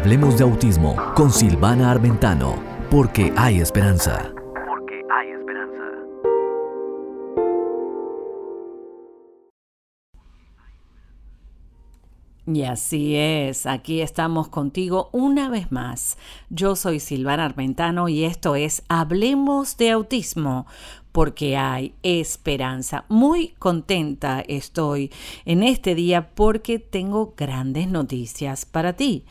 Hablemos de autismo con Silvana Armentano, porque hay esperanza. Porque hay esperanza. Y así es, aquí estamos contigo una vez más. Yo soy Silvana Armentano y esto es Hablemos de Autismo, porque hay esperanza. Muy contenta estoy en este día porque tengo grandes noticias para ti.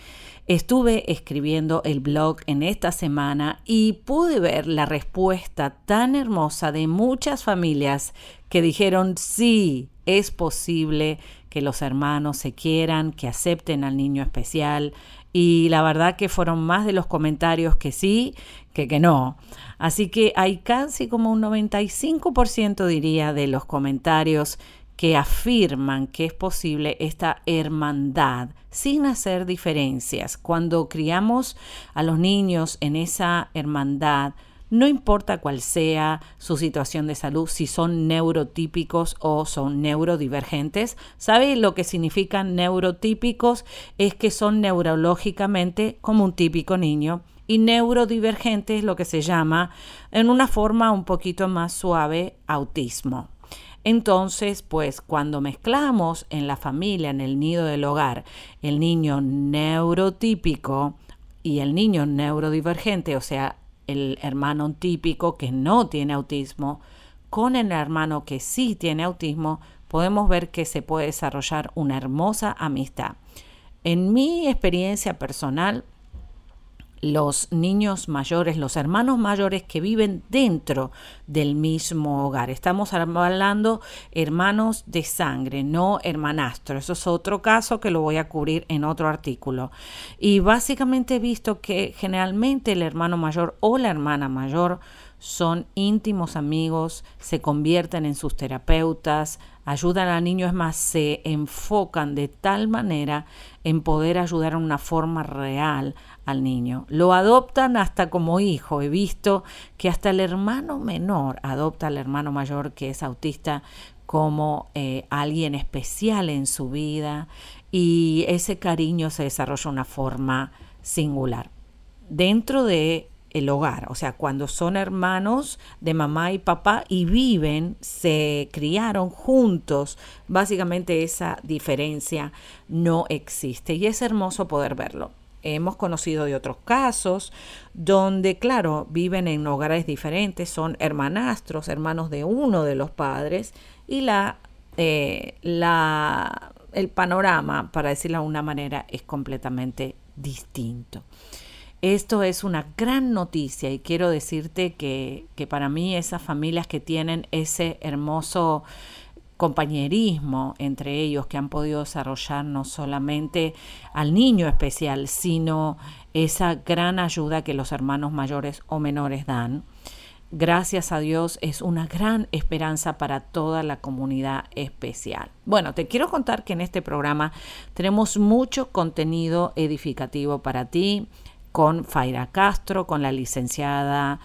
Estuve escribiendo el blog en esta semana y pude ver la respuesta tan hermosa de muchas familias que dijeron sí, es posible que los hermanos se quieran, que acepten al niño especial. Y la verdad que fueron más de los comentarios que sí que que no. Así que hay casi como un 95% diría de los comentarios que afirman que es posible esta hermandad sin hacer diferencias. Cuando criamos a los niños en esa hermandad, no importa cuál sea su situación de salud, si son neurotípicos o son neurodivergentes. ¿Sabe lo que significan neurotípicos? Es que son neurológicamente como un típico niño y neurodivergente es lo que se llama en una forma un poquito más suave autismo. Entonces, pues cuando mezclamos en la familia, en el nido del hogar, el niño neurotípico y el niño neurodivergente, o sea, el hermano típico que no tiene autismo, con el hermano que sí tiene autismo, podemos ver que se puede desarrollar una hermosa amistad. En mi experiencia personal, los niños mayores, los hermanos mayores que viven dentro del mismo hogar. Estamos hablando hermanos de sangre, no hermanastro. Eso es otro caso que lo voy a cubrir en otro artículo. Y básicamente he visto que generalmente el hermano mayor o la hermana mayor son íntimos amigos, se convierten en sus terapeutas, ayudan al niño, es más, se enfocan de tal manera en poder ayudar en una forma real al niño. Lo adoptan hasta como hijo. He visto que hasta el hermano menor adopta al hermano mayor que es autista como eh, alguien especial en su vida y ese cariño se desarrolla de una forma singular. Dentro de el hogar, o sea, cuando son hermanos de mamá y papá y viven, se criaron juntos, básicamente esa diferencia no existe y es hermoso poder verlo. Hemos conocido de otros casos donde, claro, viven en hogares diferentes, son hermanastros, hermanos de uno de los padres y la, eh, la, el panorama, para decirlo de una manera, es completamente distinto. Esto es una gran noticia y quiero decirte que, que para mí esas familias que tienen ese hermoso compañerismo entre ellos que han podido desarrollar no solamente al niño especial, sino esa gran ayuda que los hermanos mayores o menores dan. Gracias a Dios es una gran esperanza para toda la comunidad especial. Bueno, te quiero contar que en este programa tenemos mucho contenido edificativo para ti con Faira Castro, con la licenciada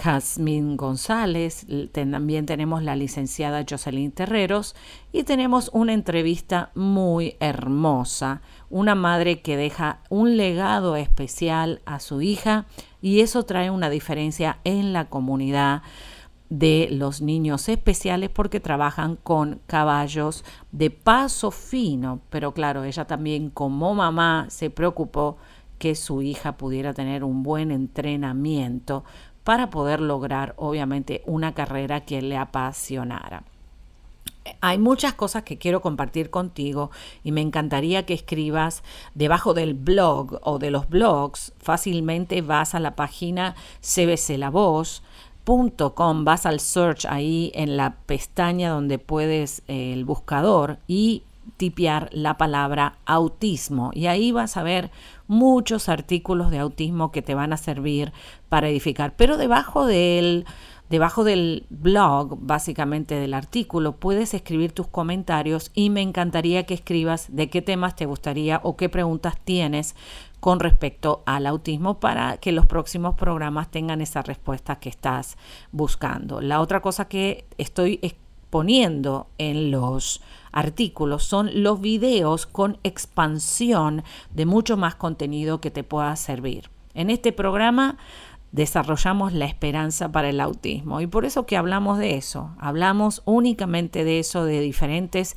Jasmine González, también tenemos la licenciada Jocelyn Terreros y tenemos una entrevista muy hermosa, una madre que deja un legado especial a su hija y eso trae una diferencia en la comunidad de los niños especiales porque trabajan con caballos de paso fino, pero claro, ella también como mamá se preocupó que su hija pudiera tener un buen entrenamiento para poder lograr obviamente una carrera que le apasionara. Hay muchas cosas que quiero compartir contigo y me encantaría que escribas debajo del blog o de los blogs. Fácilmente vas a la página cbclavoz.com, vas al search ahí en la pestaña donde puedes eh, el buscador y tipear la palabra autismo y ahí vas a ver muchos artículos de autismo que te van a servir para edificar. Pero debajo del, debajo del blog, básicamente del artículo, puedes escribir tus comentarios y me encantaría que escribas de qué temas te gustaría o qué preguntas tienes con respecto al autismo para que los próximos programas tengan esa respuesta que estás buscando. La otra cosa que estoy poniendo en los artículos son los videos con expansión de mucho más contenido que te pueda servir. En este programa desarrollamos la esperanza para el autismo y por eso que hablamos de eso, hablamos únicamente de eso, de diferentes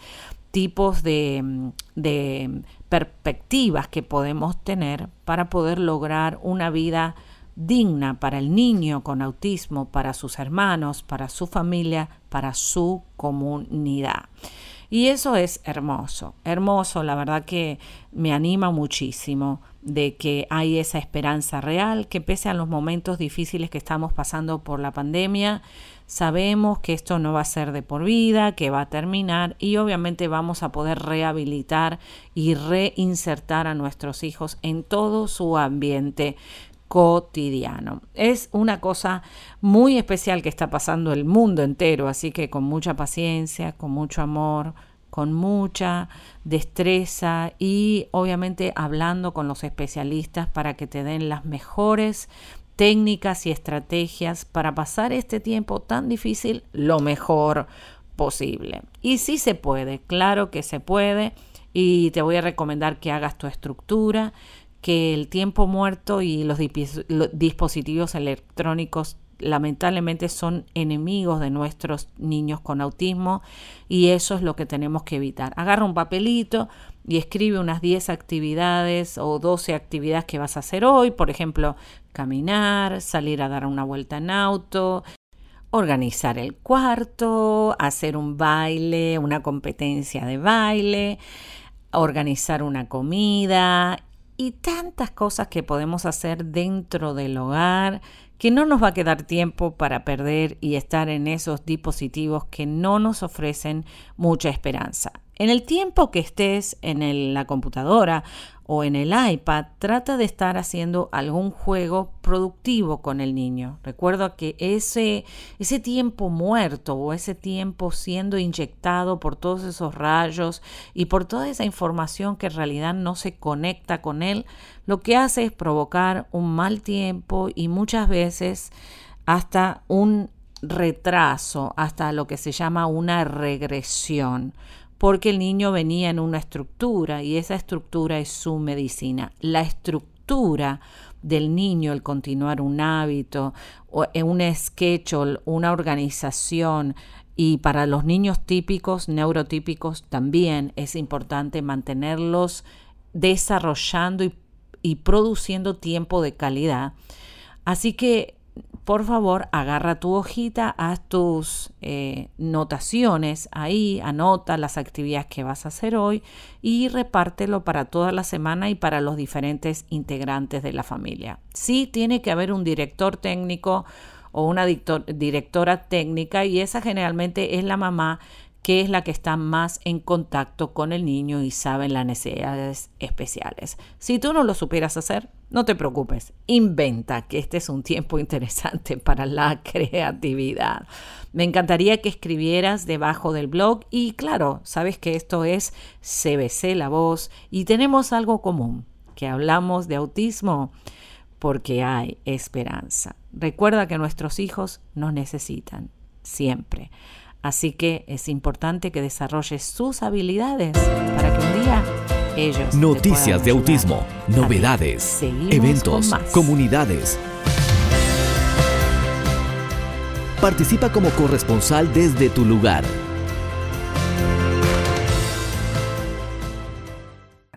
tipos de, de perspectivas que podemos tener para poder lograr una vida digna para el niño con autismo, para sus hermanos, para su familia, para su comunidad. Y eso es hermoso, hermoso, la verdad que me anima muchísimo de que hay esa esperanza real, que pese a los momentos difíciles que estamos pasando por la pandemia, sabemos que esto no va a ser de por vida, que va a terminar y obviamente vamos a poder rehabilitar y reinsertar a nuestros hijos en todo su ambiente cotidiano. Es una cosa muy especial que está pasando el mundo entero, así que con mucha paciencia, con mucho amor, con mucha destreza y obviamente hablando con los especialistas para que te den las mejores técnicas y estrategias para pasar este tiempo tan difícil lo mejor posible. Y sí se puede, claro que se puede. Y te voy a recomendar que hagas tu estructura, que el tiempo muerto y los, dispositivos electrónicos lamentablemente son enemigos de nuestros niños con autismo y eso es lo que tenemos que evitar. Agarra un papelito y escribe unas 10 actividades o 12 actividades que vas a hacer hoy, por ejemplo, caminar, salir a dar una vuelta en auto, organizar el cuarto, hacer un baile, una competencia de baile, organizar una comida y tantas cosas que podemos hacer dentro del hogar que no nos va a quedar tiempo para perder y estar en esos dispositivos que no nos ofrecen mucha esperanza. En el tiempo que estés en la computadora o en el iPad, trata de estar haciendo algún juego productivo con el niño. Recuerda que ese, ese tiempo muerto o ese tiempo siendo inyectado por todos esos rayos y por toda esa información que en realidad no se conecta con él, lo que hace es provocar un mal tiempo y muchas veces hasta un retraso, hasta lo que se llama una regresión porque el niño venía en una estructura y esa estructura es su medicina. La estructura del niño, el continuar un hábito, eh, un schedule, una organización, y para los niños típicos, neurotípicos, también es importante mantenerlos desarrollando y produciendo tiempo de calidad. Así que por favor, agarra tu hojita, haz tus eh, notaciones ahí, anota las actividades que vas a hacer hoy y repártelo para toda la semana y para los diferentes integrantes de la familia. Sí tiene que haber un director técnico o una directora técnica y esa generalmente es la mamá que es la que está más en contacto con el niño y sabe las necesidades especiales. Si tú no lo supieras hacer, no te preocupes, inventa que este es un tiempo interesante para la creatividad. Me encantaría que escribieras debajo del blog y claro, sabes que esto es CBC La Voz y tenemos algo común, que hablamos de autismo porque hay esperanza. Recuerda que nuestros hijos nos necesitan siempre. Así que es importante que desarrolles sus habilidades para que un día ellos... Noticias de autismo, novedades, eventos, comunidades. Participa como corresponsal desde tu lugar.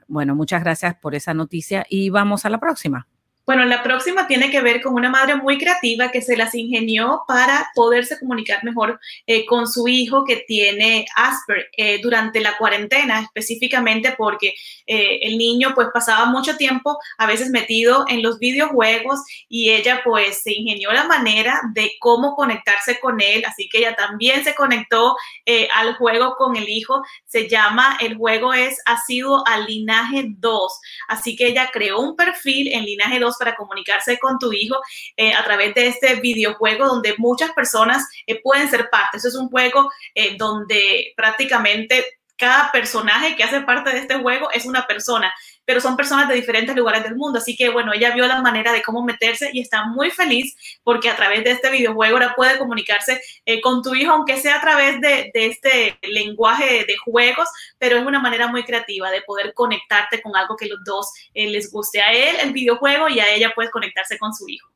Bueno, muchas gracias por esa noticia y vamos a la próxima. Bueno, la próxima tiene que ver con una madre muy creativa que se las ingenió para poderse comunicar mejor eh, con su hijo que tiene Asper eh, durante la cuarentena, específicamente porque eh, el niño pues pasaba mucho tiempo a veces metido en los videojuegos y ella pues se ingenió la manera de cómo conectarse con él, así que ella también se conectó al juego con el hijo, se llama, el juego es ha sido al linaje 2, así que ella creó un perfil en linaje 2 para comunicarse con tu hijo eh, a través de este videojuego donde muchas personas eh, pueden ser parte. Eso es un juego eh, donde prácticamente cada personaje que hace parte de este juego es una persona, pero son personas de diferentes lugares del mundo. Así que bueno, ella vio la manera de cómo meterse y está muy feliz porque a través de este videojuego ahora puede comunicarse eh, con tu hijo, aunque sea a través de, este lenguaje de, juegos, pero es una manera muy creativa de poder conectarte con algo que los dos eh, les guste a él, el videojuego, y a ella puedes conectarse con su hijo.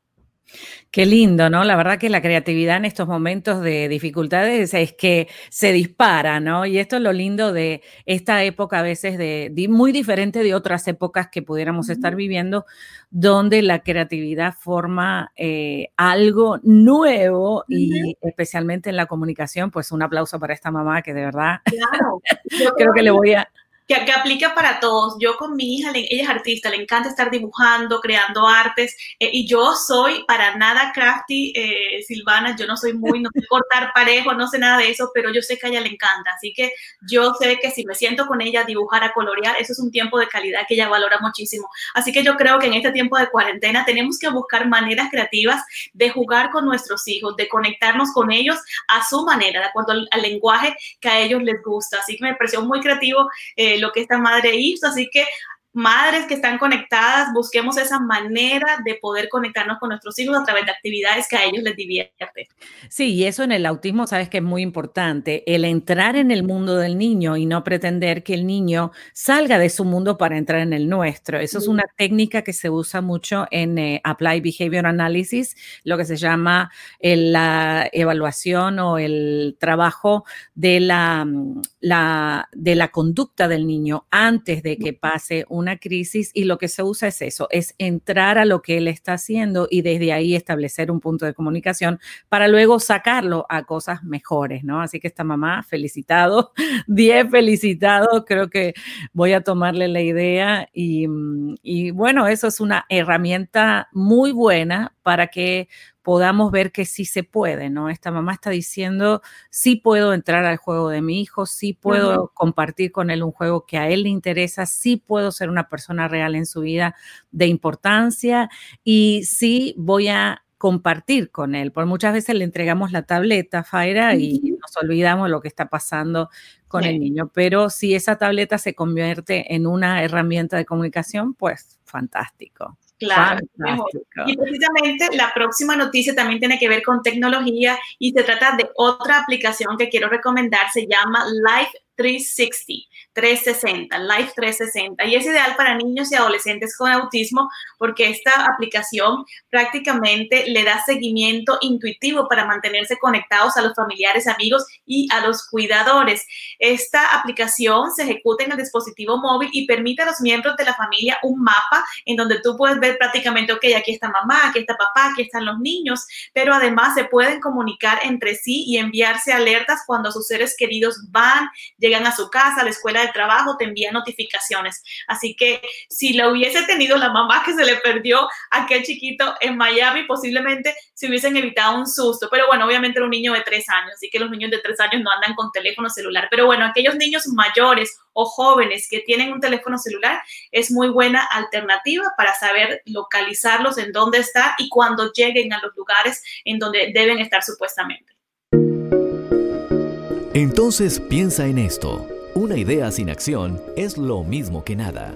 Qué lindo, ¿no? La verdad que la creatividad en estos momentos de dificultades es que se dispara, ¿no? Y esto es lo lindo de esta época a veces de, muy diferente de otras épocas que pudiéramos estar viviendo, donde la creatividad forma eh, algo nuevo y especialmente en la comunicación, pues un aplauso para esta mamá que de verdad claro. creo que le voy a que, aplica para todos. Yo con mi hija, ella es artista, le encanta estar dibujando, creando artes, eh, y yo soy para nada crafty, eh, Silvana, yo no soy muy, no sé cortar parejo, no sé nada de eso, pero yo sé que a ella le encanta, así que yo sé que si me siento con ella a dibujar, a colorear, eso es un tiempo de calidad que ella valora muchísimo. Así que yo creo que en este tiempo de cuarentena tenemos que buscar maneras creativas de jugar con nuestros hijos, de conectarnos con ellos a su manera, de acuerdo al, lenguaje que a ellos les gusta. Así que me pareció muy creativo. Eh, lo que esta madre hizo. Así que madres que están conectadas, busquemos esa manera de poder conectarnos con nuestros hijos a través de actividades que a ellos les divierte. Sí, y eso en el autismo, sabes que es muy importante, el entrar en el mundo del niño y no pretender que el niño salga de su mundo para entrar en el nuestro. Eso es una técnica que se usa mucho en eh, Applied Behavior Analysis, lo que se llama la evaluación o el trabajo de la, la, de la conducta del niño antes de que pase un una crisis y lo que se usa es eso, es entrar a lo que él está haciendo y desde ahí establecer un punto de comunicación para luego sacarlo a cosas mejores, ¿no? Así que esta mamá, felicitado, 10 felicitados, creo que voy a tomarle la idea y, y bueno, eso es una herramienta muy buena para que podamos ver que sí se puede, ¿no? Esta mamá está diciendo, sí puedo entrar al juego de mi hijo, sí puedo compartir con él un juego que a él le interesa, sí puedo ser una persona real en su vida de importancia y sí voy a compartir con él, porque muchas veces le entregamos la tableta, Faira, y nos olvidamos lo que está pasando con el niño, pero si esa tableta se convierte en una herramienta de comunicación, pues fantástico. Claro, Y precisamente la próxima noticia también tiene que ver con tecnología y se trata de otra aplicación que quiero recomendar, se llama Life 360. 360, Life 360. Y es ideal para niños y adolescentes con autismo porque esta aplicación prácticamente le da seguimiento intuitivo para mantenerse conectados a los familiares, amigos y a los cuidadores. Esta aplicación se ejecuta en el dispositivo móvil y permite a los miembros de la familia un mapa en donde tú puedes ver prácticamente, ok, aquí está mamá, aquí está papá, aquí están los niños, pero además se pueden comunicar entre sí y enviarse alertas cuando sus seres queridos van, llegan a su casa, a la escuela de trabajo, te envía notificaciones. Así que si lo hubiese tenido la mamá que se le perdió a aquel chiquito en Miami, posiblemente se hubiesen evitado un susto. Pero bueno, obviamente era un niño de tres años, así que los niños de tres años no andan con teléfono celular. Pero bueno, aquellos niños mayores o jóvenes que tienen un teléfono celular es muy buena alternativa para saber localizarlos en dónde están y cuando lleguen a los lugares en donde deben estar supuestamente. Entonces piensa en esto. Una idea sin acción es lo mismo que nada.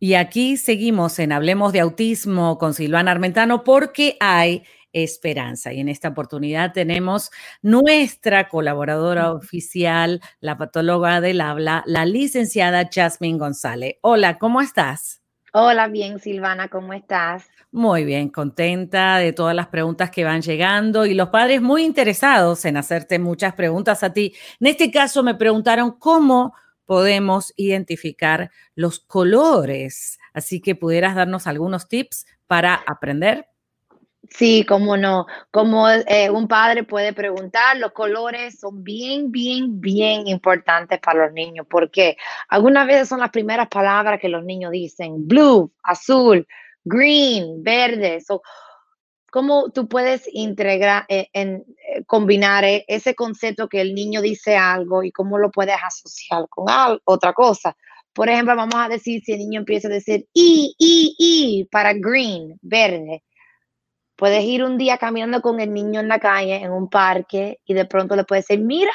Y aquí seguimos en Hablemos de Autismo con Silvana Armentano porque hay esperanza. Y en esta oportunidad tenemos nuestra colaboradora oficial, la patóloga del habla, la licenciada Jasmine González. Hola, ¿cómo estás? Hola, bien, Silvana, ¿cómo estás? Muy bien, contenta de todas las preguntas que van llegando y los padres muy interesados en hacerte muchas preguntas a ti. En este caso me preguntaron cómo podemos identificar los colores, así que pudieras darnos algunos tips para aprender. Sí, cómo no. Como eh, un padre puede preguntar, los colores son bien, bien, bien importantes para los niños, porque algunas veces son las primeras palabras que los niños dicen, blue, azul, green, verde. So, ¿Cómo tú puedes integrar, eh, en, eh, combinar ese concepto que el niño dice algo y cómo lo puedes asociar con otra cosa? Por ejemplo, vamos a decir si el niño empieza a decir I, I, I para green, verde. Puedes ir un día caminando con el niño en la calle, en un parque, y de pronto le puedes decir, mira,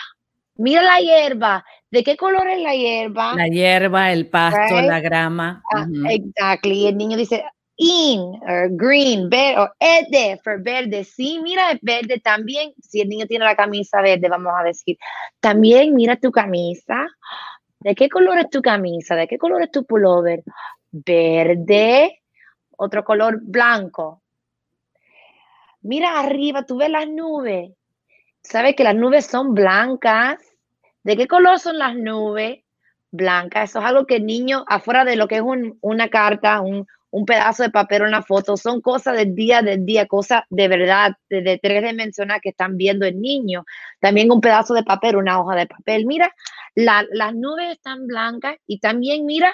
mira la hierba. ¿De qué color es la hierba? La hierba, el pasto, la grama. Ah, exactly. Y el niño dice, in, or green, verde, o ede, for verde. Sí, mira, es verde también. Si el niño tiene la camisa verde, vamos a decir, también mira tu camisa. ¿De qué color es tu camisa? ¿De qué color es tu pullover? Verde. Otro color blanco. Mira arriba, tú ves las nubes. ¿Sabes que las nubes son blancas? ¿De qué color son las nubes? Blancas. Eso es algo que el niño, afuera de lo que es una carta, un, pedazo de papel una foto, son cosas del día del día, cosas de verdad, de, tres dimensiones que están viendo el niño. También un pedazo de papel, una hoja de papel. Mira, las nubes están blancas y también mira,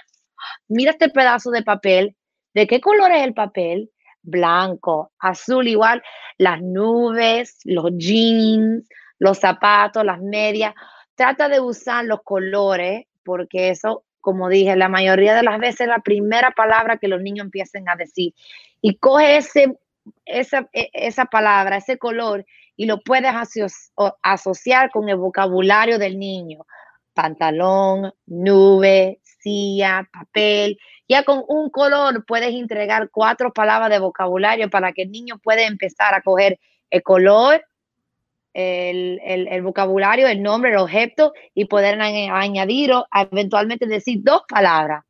mira este pedazo de papel. ¿De qué color es el papel? Blanco, azul igual, las nubes, los jeans, los zapatos, las medias. Trata de usar los colores porque eso, como dije, la mayoría de las veces es la primera palabra que los niños empiecen a decir. Y coge ese, esa, e, esa palabra, ese color y lo puedes asociar con el vocabulario del niño. Pantalón, nube, papel, ya con un color puedes entregar cuatro palabras de vocabulario para que el niño pueda empezar a coger el color, el, vocabulario, el nombre, el objeto y poder añadir o eventualmente decir dos palabras.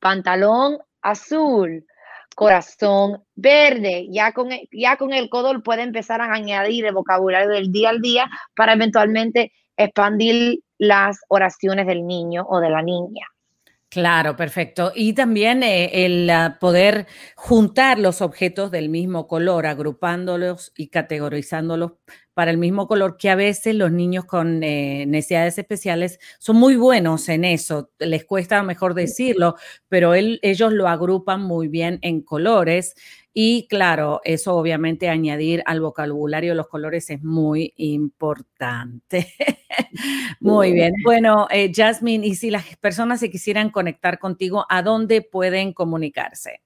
Pantalón azul, corazón verde. Ya con, ya con el color puede empezar a añadir el vocabulario del día al día para eventualmente expandir las oraciones del niño o de la niña. Claro, perfecto. Y también eh, el ah, poder juntar los objetos del mismo color, agrupándolos y categorizándolos para el mismo color, que a veces los niños con eh, necesidades especiales son muy buenos en eso. Les cuesta mejor decirlo, pero ellos lo agrupan muy bien en colores y claro, eso obviamente añadir al vocabulario los colores es muy importante. muy bien. Bueno, eh, Jasmine, y si las personas se quisieran conectar contigo, ¿a dónde pueden comunicarse?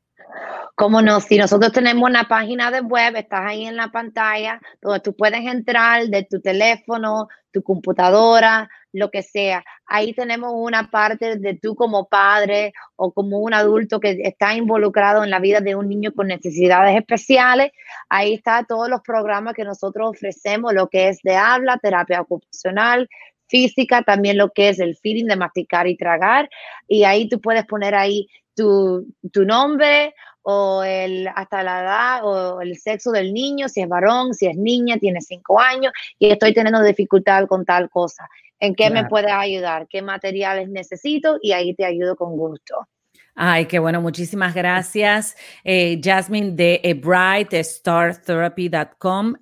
Cómo no, si nosotros tenemos una página de web, estás ahí en la pantalla, donde tú puedes entrar de tu teléfono, tu computadora, lo que sea. Ahí tenemos una parte de tú como padre o como un adulto que está involucrado en la vida de un niño con necesidades especiales. Ahí está todos los programas que nosotros ofrecemos, lo que es de habla, terapia ocupacional, física, también lo que es el feeding de masticar y tragar. Y ahí tú puedes poner ahí tu, tu nombre o el, hasta la edad o el sexo del niño, si es varón, si es niña, tiene cinco años y estoy teniendo dificultad con tal cosa. ¿En qué me puedes ayudar? ¿Qué materiales necesito? Y ahí te ayudo con gusto. Ay, qué bueno, muchísimas gracias. Eh, Jasmine de brightstartherapy.com,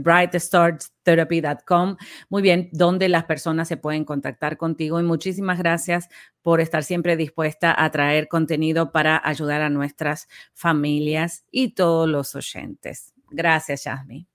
brightstartherapy.com. Muy bien, donde las personas se pueden contactar contigo y muchísimas gracias por estar siempre dispuesta a traer contenido para ayudar a nuestras familias y todos los oyentes. Gracias, Jasmine.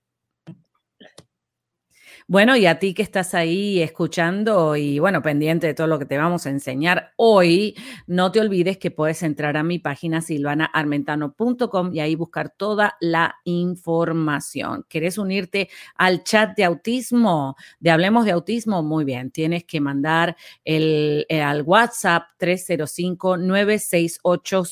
Bueno, y a ti que estás ahí escuchando y bueno, pendiente de todo lo que te vamos a enseñar hoy, no te olvides que puedes entrar a mi página silvanaarmentano.com y ahí buscar toda la información. ¿Quieres unirte al chat de autismo? De Hablemos de Autismo, muy bien, tienes que mandar el, eh, al WhatsApp 305 968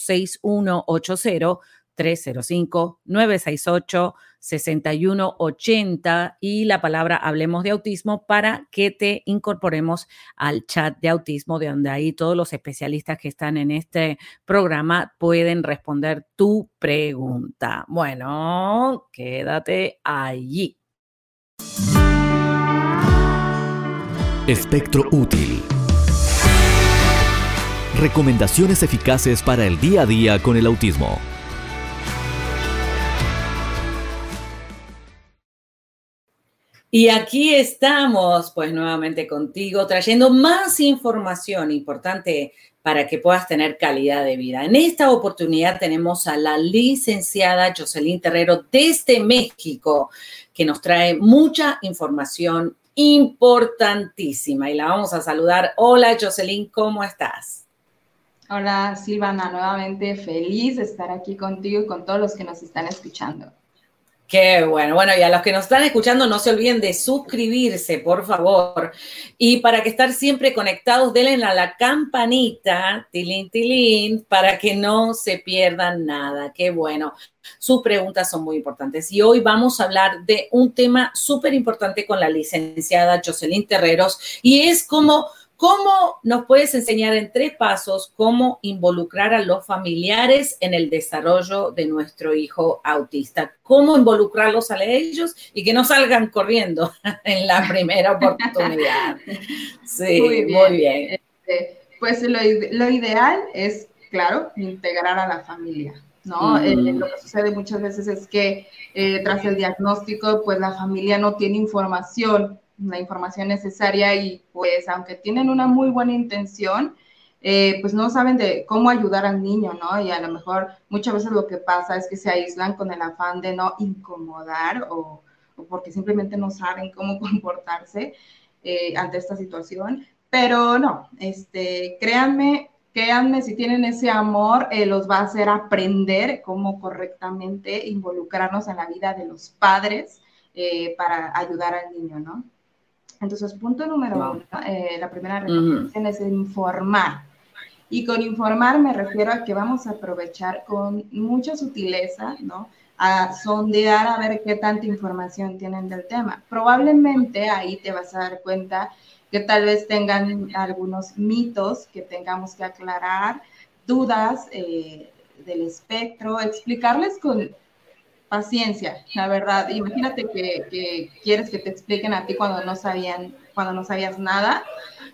6180 305-968-6180 y la palabra Hablemos de Autismo para que te incorporemos al chat de autismo, de donde ahí todos los especialistas que están en este programa pueden responder tu pregunta. Bueno, quédate allí. Espectro útil. Recomendaciones eficaces para el día a día con el autismo. Y aquí estamos, pues nuevamente contigo, trayendo más información importante para que puedas tener calidad de vida. En esta oportunidad tenemos a la licenciada Jocelyn Terrero desde México, que nos trae mucha información importantísima y la vamos a saludar. Hola Jocelyn, ¿cómo estás? Hola Silvana, nuevamente feliz de estar aquí contigo y con todos los que nos están escuchando. Qué bueno. Bueno, y a los que nos están escuchando, no se olviden de suscribirse, por favor. Y para que estar siempre conectados, denle a la campanita, tilín, tilín, para que no se pierdan nada. Qué bueno. Sus preguntas son muy importantes. Y hoy vamos a hablar de un tema súper importante con la licenciada Jocelyn Terreros, y es como ¿Cómo nos puedes enseñar en tres pasos cómo involucrar a los familiares en el desarrollo de nuestro hijo autista? ¿Cómo involucrarlos a ellos y que no salgan corriendo en la primera oportunidad? Sí, muy bien. Este, pues lo, ideal es, claro, integrar a la familia. ¿no? Eh, lo que sucede muchas veces es que eh, tras el diagnóstico, pues la familia no tiene información la información necesaria y pues aunque tienen una muy buena intención, eh, pues no saben de cómo ayudar al niño, ¿no? Y a lo mejor muchas veces lo que pasa es que se aíslan con el afán de no incomodar o, porque simplemente no saben cómo comportarse eh, ante esta situación. Pero no, este, créanme, créanme, si tienen ese amor, eh, los va a hacer aprender cómo correctamente involucrarnos en la vida de los padres para ayudar al niño, ¿no? Entonces, punto número uno, eh, la primera recomendación es informar. Y con informar me refiero a que vamos a aprovechar con mucha sutileza, ¿no? A sondear a ver qué tanta información tienen del tema. Probablemente ahí te vas a dar cuenta que tal vez tengan algunos mitos que tengamos que aclarar, dudas eh, del espectro, explicarles con paciencia, la verdad. Imagínate que, quieres que te expliquen a ti cuando no sabían, cuando no sabías nada,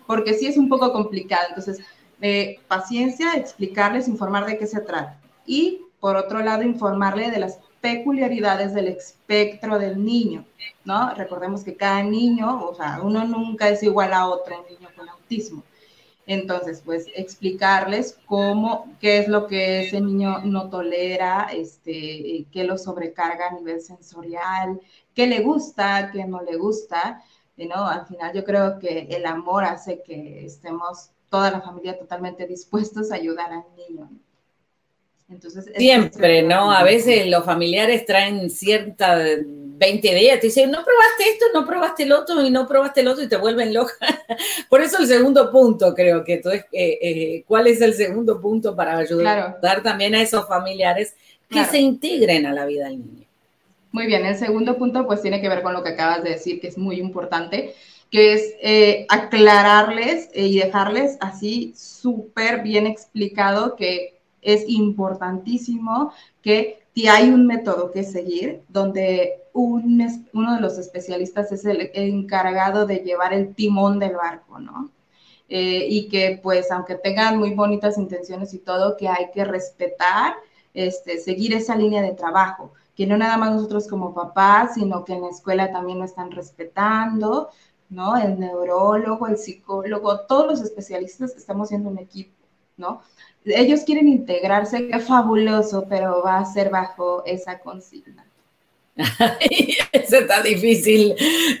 porque sí es un poco complicado. Entonces, eh, paciencia, explicarles, informar de qué se trata. Y por otro lado, informarle de las peculiaridades del espectro del niño, ¿no? Recordemos que cada niño, o sea, uno nunca es igual a otro niño con autismo. Entonces, pues explicarles cómo, qué es lo que ese niño no tolera, este, qué lo sobrecarga a nivel sensorial, qué le gusta, qué no le gusta. ¿no? Al final yo creo que el amor hace que estemos toda la familia totalmente dispuestos a ayudar al niño. Entonces, Siempre, ¿no? A veces los familiares traen cierta 20 días, te dicen, no probaste esto, no probaste el otro y no probaste el otro y te vuelven loca. Por eso el segundo punto, creo que tú es, eh, eh, ¿cuál es el segundo punto para ayudar también a esos familiares que se integren a la vida del niño? Muy bien, el segundo punto pues tiene que ver con lo que acabas de decir, que es muy importante, que es eh, aclararles y dejarles así súper bien explicado que es importantísimo que hay un método que seguir donde uno de los especialistas es el encargado de llevar el timón del barco, ¿no? Eh, y que pues aunque tengan muy bonitas intenciones y todo, que hay que respetar, este, seguir esa línea de trabajo, que no nada más nosotros como papás, sino que en la escuela también lo están respetando, ¿no? El neurólogo, el psicólogo, todos los especialistas estamos siendo un equipo, ¿no? Ellos quieren integrarse, qué fabuloso, pero va a ser bajo esa consigna. Eso está difícil,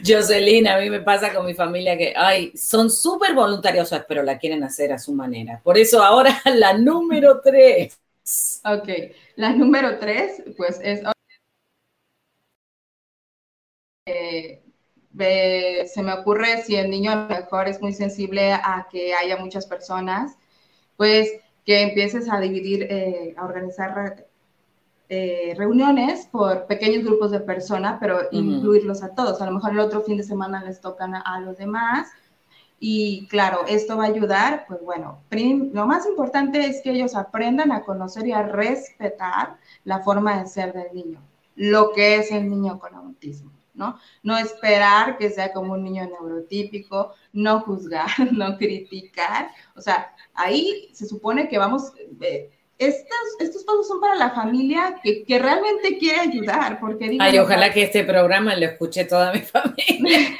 Jocelyn. A mí me pasa con mi familia que, ay, son súper voluntariosas, pero la quieren hacer a su manera. Por eso ahora la número tres. Ok, la número tres, pues es... Eh, se me ocurre si el niño a lo mejor es muy sensible a que haya muchas personas, pues que empieces a dividir, eh, a organizar eh, reuniones por pequeños grupos de personas, pero incluirlos a todos. A lo mejor el otro fin de semana les tocan a, los demás. Y claro, esto va a ayudar, pues bueno, lo más importante es que ellos aprendan a conocer y a respetar la forma de ser del niño, lo que es el niño con autismo. ¿No? No esperar que sea como un niño neurotípico, no juzgar, no criticar. O sea, ahí se supone que vamos, eh, estos, estos pasos son para la familia que, que realmente quiere ayudar, porque Ay, ojalá que este programa lo escuche toda mi familia.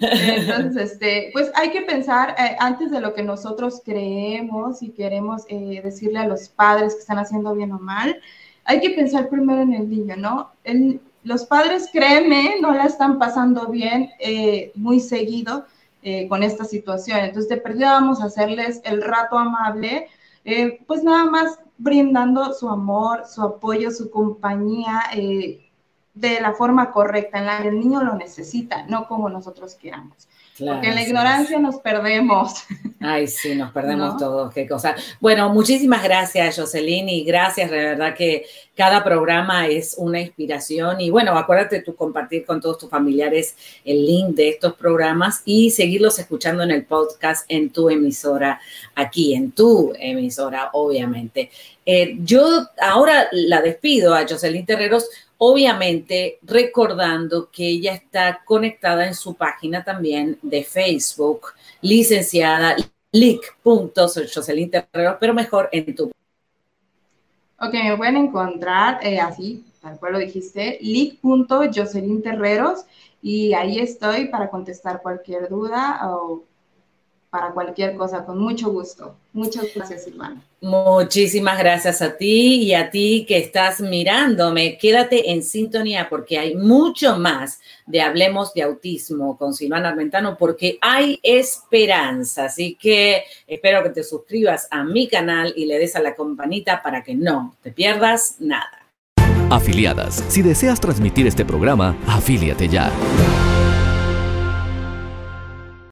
Entonces, este, pues hay que pensar eh, antes de lo que nosotros creemos y queremos eh, decirle a los padres que están haciendo bien o mal, hay que pensar primero en el niño, ¿no? los padres, créeme, no la están pasando bien eh, muy seguido, eh, con esta situación. Entonces, de perdida vamos a hacerles el rato amable, eh, pues nada más brindando su amor, su apoyo, su compañía de la forma correcta, en la que el niño lo necesita, no como nosotros queramos. Porque en la ignorancia nos perdemos. Ay, sí, nos perdemos todos, qué cosa. Bueno, muchísimas gracias, Jocelyn, y gracias, de verdad que cada programa es una inspiración. Y bueno, acuérdate tú compartir con todos tus familiares el link de estos programas y seguirlos escuchando en el podcast en tu emisora, aquí en tu emisora, obviamente. Eh, yo ahora la despido a Jocelyn Terreros Obviamente, recordando que ella está conectada en su página también de Facebook, licenciada lic.jocelyn pero mejor en tu. Ok, me pueden encontrar eh, así, tal cual lo dijiste, lic.jocelyn y ahí estoy para contestar cualquier duda o para cualquier cosa, con mucho gusto. Muchas gracias, Silvana. Muchísimas gracias a ti y a ti que estás mirándome. Quédate en sintonía porque hay mucho más de Hablemos de Autismo con Silvana Armentano porque hay esperanza. Así que espero que te suscribas a mi canal y le des a la campanita para que no te pierdas nada. Afiliadas, si deseas transmitir este programa, afíliate ya.